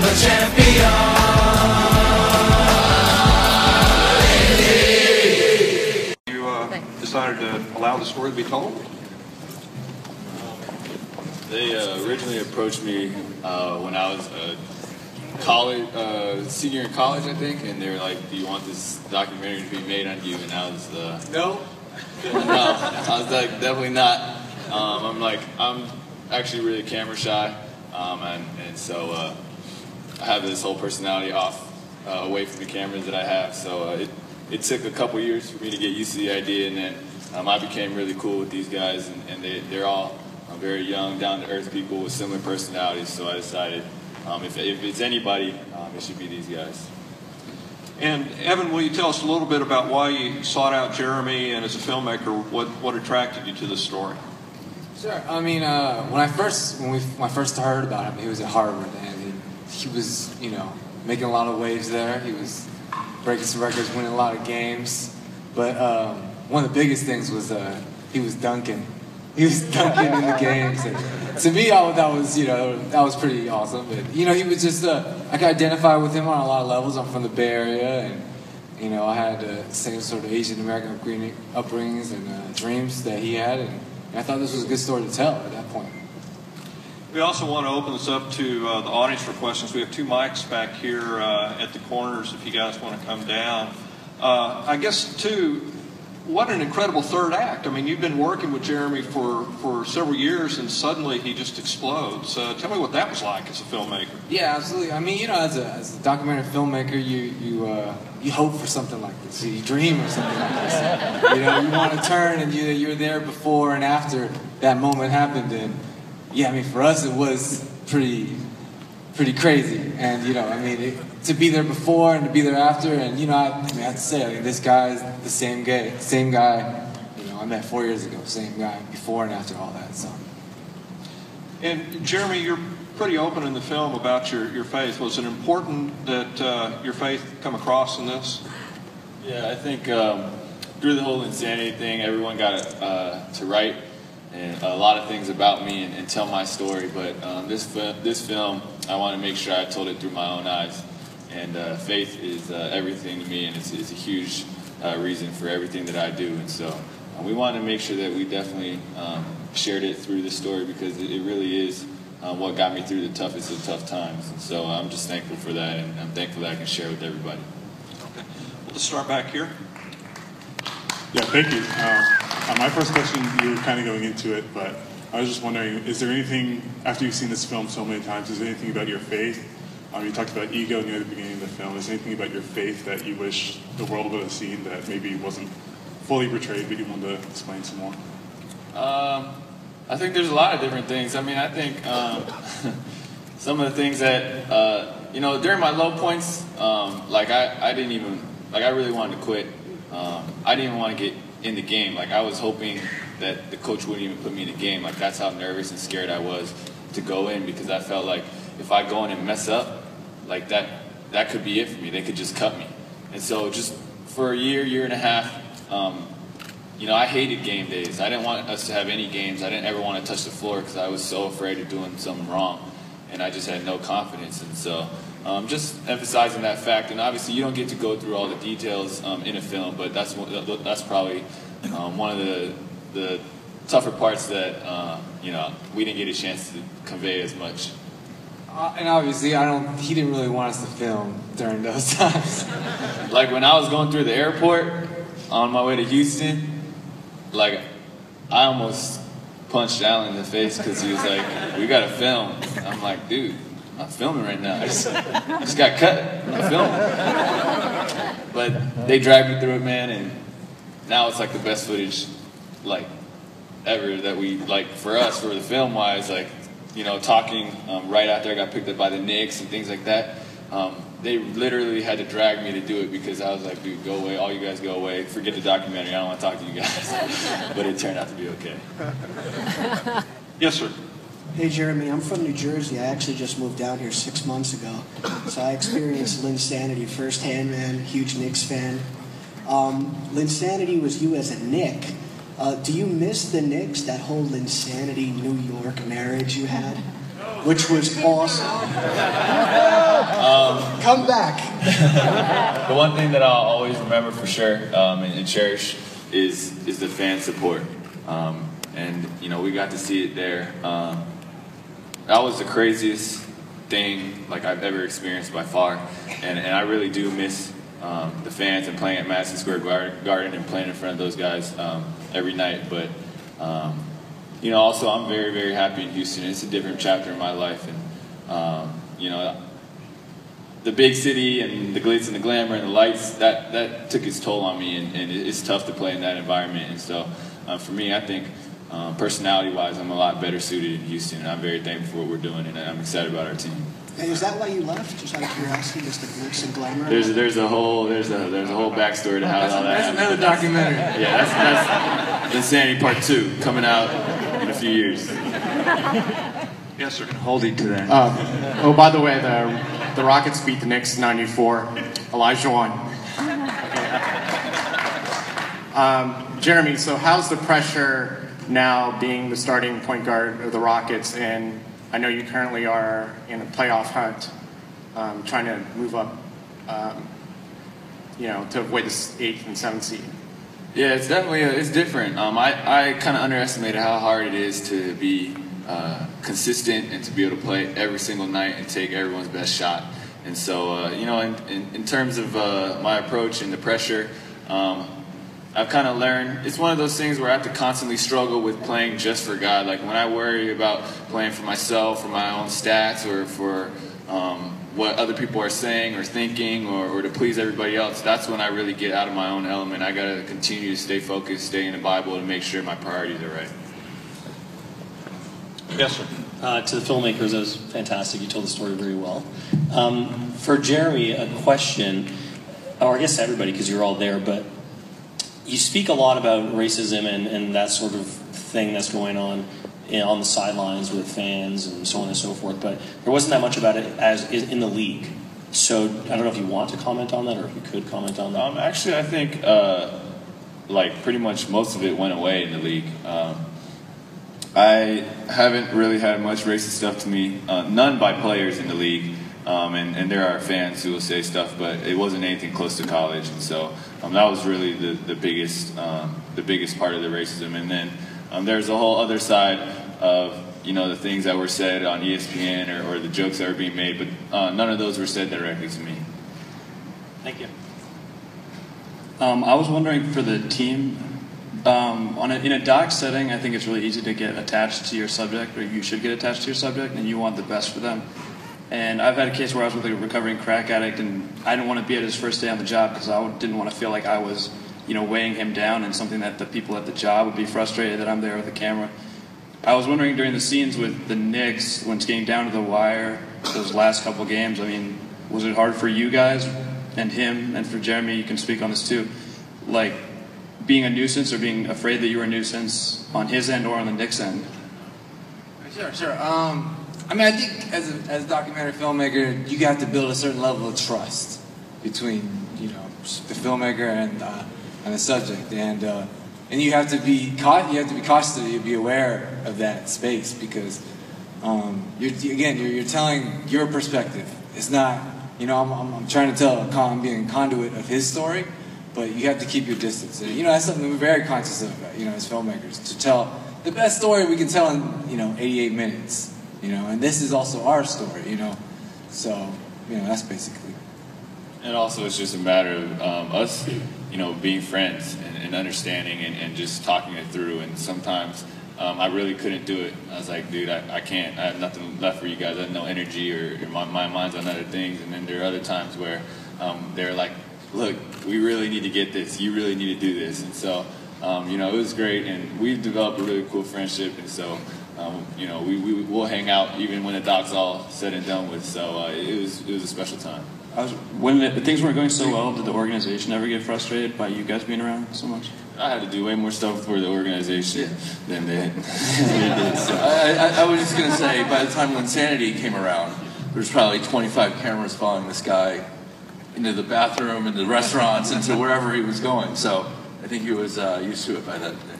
of a champion. You uh, decided to allow the story to be told? They uh, originally approached me uh, when I was a college, uh, senior in college, I think, and they were like, "Do you want this documentary to be made on you?" And I was, uh, No. no, I was like, definitely not. Um, I'm like, I'm actually really camera shy, um, and, and so uh, have this whole personality off, uh, away from the cameras that I have. So uh, it, it took a couple years for me to get used to the idea, and then um, I became really cool with these guys, and, and they, they're all uh, very young, down-to-earth people with similar personalities. So I decided, um, if, if it's anybody, um, it should be these guys. And Evan, will you tell us a little bit about why you sought out Jeremy and as a filmmaker, what, what attracted you to this story? Sure. I mean, uh, when I first when we when I first heard about him, he was at Harvard and he, was you know making a lot of waves there. He was breaking some records, winning a lot of games. But um, one of the biggest things was uh, he was dunking. He was dunking in the games. And to me, I, that was you know that was pretty awesome. But you know, he was just uh, I could identify with him on a lot of levels. I'm from the Bay Area and. You know, I had the same sort of Asian American upbringings and uh, dreams that he had, and I thought this was a good story to tell at that point. We also want to open this up to uh, the audience for questions. We have two mics back here uh, at the corners if you guys want to come down. Uh, I guess, too, what an incredible third act. I mean, you've been working with Jeremy for, for several years, and suddenly he just explodes. Uh, tell me what that was like as a filmmaker. Yeah, absolutely. I mean, you know, as a, as a documentary filmmaker, you you uh, you hope for something like this. You dream of something like this. you know, you want to turn, and you you're there before and after that moment happened. And yeah, I mean, for us, it was pretty pretty crazy. And you know, I mean, it, to be there before and to be there after, and you know, I, I, mean, I have to say, I mean, this guy is the same guy, same guy. You know, I met four years ago, same guy before and after all that. So. And Jeremy, you're pretty open in the film about your, your faith. Was it important that uh, your faith come across in this? Yeah, I think um, through the whole Linsanity thing, everyone got uh, to write and a lot of things about me and, and tell my story. But um, this this film, I want to make sure I told it through my own eyes. And uh, faith is uh, everything to me, and it's, it's a huge uh, reason for everything that I do. And so uh, we want to make sure that we definitely um, shared it through the story because it, it really is um, what got me through the toughest of tough times. And so I'm just thankful for that, and I'm thankful that I can share it with everybody. Okay. Well, let's start back here. Yeah, thank you. Um, my first question, you were kind of going into it, but I was just wondering, is there anything, after you've seen this film so many times, is there anything about your faith um, you talked about ego near the beginning of the film. Is there anything about your faith that you wish the world would have seen that maybe wasn't fully portrayed, but you wanted to explain some more? Um, I think there's a lot of different things. I mean, I think um, some of the things that, uh, you know, during my low points, um, like I, I didn't even, like I really wanted to quit. Um, I didn't even want to get in the game. Like I was hoping that the coach wouldn't even put me in the game. Like that's how nervous and scared I was to go in because I felt like if I go in and mess up, like that that could be it for me. They could just cut me. And so just for a year, year and a half, um, you know, I hated game days. I didn't want us to have any games. I didn't ever want to touch the floor because I was so afraid of doing something wrong, and I just had no confidence. And so, um, just emphasizing that fact. And obviously, you don't get to go through all the details um, in a film, but that's that's probably um, one of the the tougher parts that uh, you know we didn't get a chance to convey as much. Uh, and obviously, I don't. He didn't really want us to film during those times. like when I was going through the airport on my way to Houston, like I almost punched Alan in the face because he was like, "We got to film." I'm like, "Dude, I'm not filming right now. I just, I just got cut. I'm filming." But they dragged me through it, man, and now it's like the best footage, like ever that we like for us for the film wise, like you know, talking um, right after I got picked up by the Knicks and things like that. Um, they literally had to drag me to do it because I was like, dude, go away. All you guys go away. Forget the documentary. I don't want to talk to you guys. but it turned out to be okay. yes, sir. Hey, Jeremy, I'm from New Jersey. I actually just moved down here six months ago. So I experienced Linsanity firsthand, man. Huge Knicks fan. Um, Linsanity was you as a Knick. Uh, do you miss the Knicks, that whole Linsanity New York marriage you had? Which was awesome. Come back. The one thing that I'll always remember for sure um, and, and cherish is is the fan support, um, and you know we got to see it there. Um, that was the craziest thing like I've ever experienced by far, and and I really do miss um, the fans and playing at Madison Square Garden and playing in front of those guys um, every night. But um, you know, also I'm very very happy in Houston. It's a different chapter in my life, and um, you know the big city and the glitz and the glamour and the lights that that took its toll on me and, and it's tough to play in that environment and so uh, for me I think um, personality wise I'm a lot better suited in Houston and I'm very thankful for what we're doing and I'm excited about our team Hey, is that why you left? Just out of curiosity, just the glitz and glamour? there's there's a whole there's a there's a whole backstory to how all that That's happened another documentary. yeah that's that's Linsanity Part 2 coming out few years Yes, sir. Holding to that. Uh, oh, by the way, the the Rockets beat the Knicks 94. Elijah won. Um, Jeremy, so how's the pressure now being the starting point guard of the Rockets? And I know you currently are in a playoff hunt, um, trying to move up, um, you know, to avoid this eighth and seventh seed. Yeah, it's definitely it's different. Um, I, I kind of underestimated how hard it is to be uh, consistent and to be able to play every single night and take everyone's best shot. And so, uh, you know, in, in, in terms of uh, my approach and the pressure, um, I've kind of learned it's one of those things where I have to constantly struggle with playing just for God. Like when I worry about playing for myself, for my own stats, or for um, what other people are saying or thinking, or, or to please everybody else, that's when I really get out of my own element. I got to continue to stay focused, stay in the Bible, to make sure my priorities are right. Yes, sir. Uh, to the filmmakers, that was fantastic. You told the story very well. Um, for Jeremy, a question, or I guess everybody, because you're all there, but you speak a lot about racism and, and that sort of thing that's going on in, on the sidelines with fans and so on and so forth, but there wasn't that much about it as in the league. So I don't know if you want to comment on that or if you could comment on that. Um, actually, I think uh, like pretty much most of it went away in the league. Um, I haven't really had much racist stuff to me, uh, none by players in the league, um, and, and there are fans who will say stuff, but it wasn't anything close to college, and so um, that was really the, the biggest um, the biggest part of the racism. And then um, there's a whole other side of you know the things that were said on ESPN or, or the jokes that were being made, but uh, none of those were said directly to me. Thank you. Um, I was wondering for the team, um, on a, in a doc setting, I think it's really easy to get attached to your subject, or you should get attached to your subject, and you want the best for them. And I've had a case where I was with a recovering crack addict, and I didn't want to be at his first day on the job because I didn't want to feel like I was, you know, weighing him down, and something that the people at the job would be frustrated that I'm there with the camera. I was wondering during the scenes with the Knicks, when it's getting down to the wire, those last couple games. I mean, was it hard for you guys and him, and for Jeremy? You can speak on this too. Like being a nuisance or being afraid that you were a nuisance on his end or on the Knicks end. Sure, sure. Um, I mean, I think as a, as a documentary filmmaker, you have to build a certain level of trust between you know the filmmaker and uh, and the subject, and uh, and you have to be caught. You have to be cautious. You be aware of that space because um, you're again you're, you're telling your perspective. It's not you know I'm, I'm, I'm trying to tell. a con- I'm being conduit of his story, but you have to keep your distance. And, you know that's something we're very conscious of. You know as filmmakers to tell the best story we can tell in you know 88 minutes you know, and this is also our story, you know. So, you know, that's basically. And also, it's just a matter of um, us, you know, being friends and, and understanding and, and, just talking it through. And sometimes um, I really couldn't do it. I was like, dude, I, I can't. I have nothing left for you guys. I have no energy or, or my, my mind's on other things. And then there are other times where um, they're like, look, we really need to get this. You really need to do this. And so, um, you know, it was great. And we've developed a really cool friendship. And so, um, you know, we, we will hang out even when the doc's all said and done with. So uh, it was it was a special time. Was, when the, things weren't going so well, did the organization ever get frustrated by you guys being around so much? I had to do way more stuff for the organization than they, they did. So. I, I, I was just going to say, by the time Linsanity came around, there was probably 25 cameras following this guy into the bathroom, into the restaurants, into wherever he was going. So I think he was uh, used to it by that day.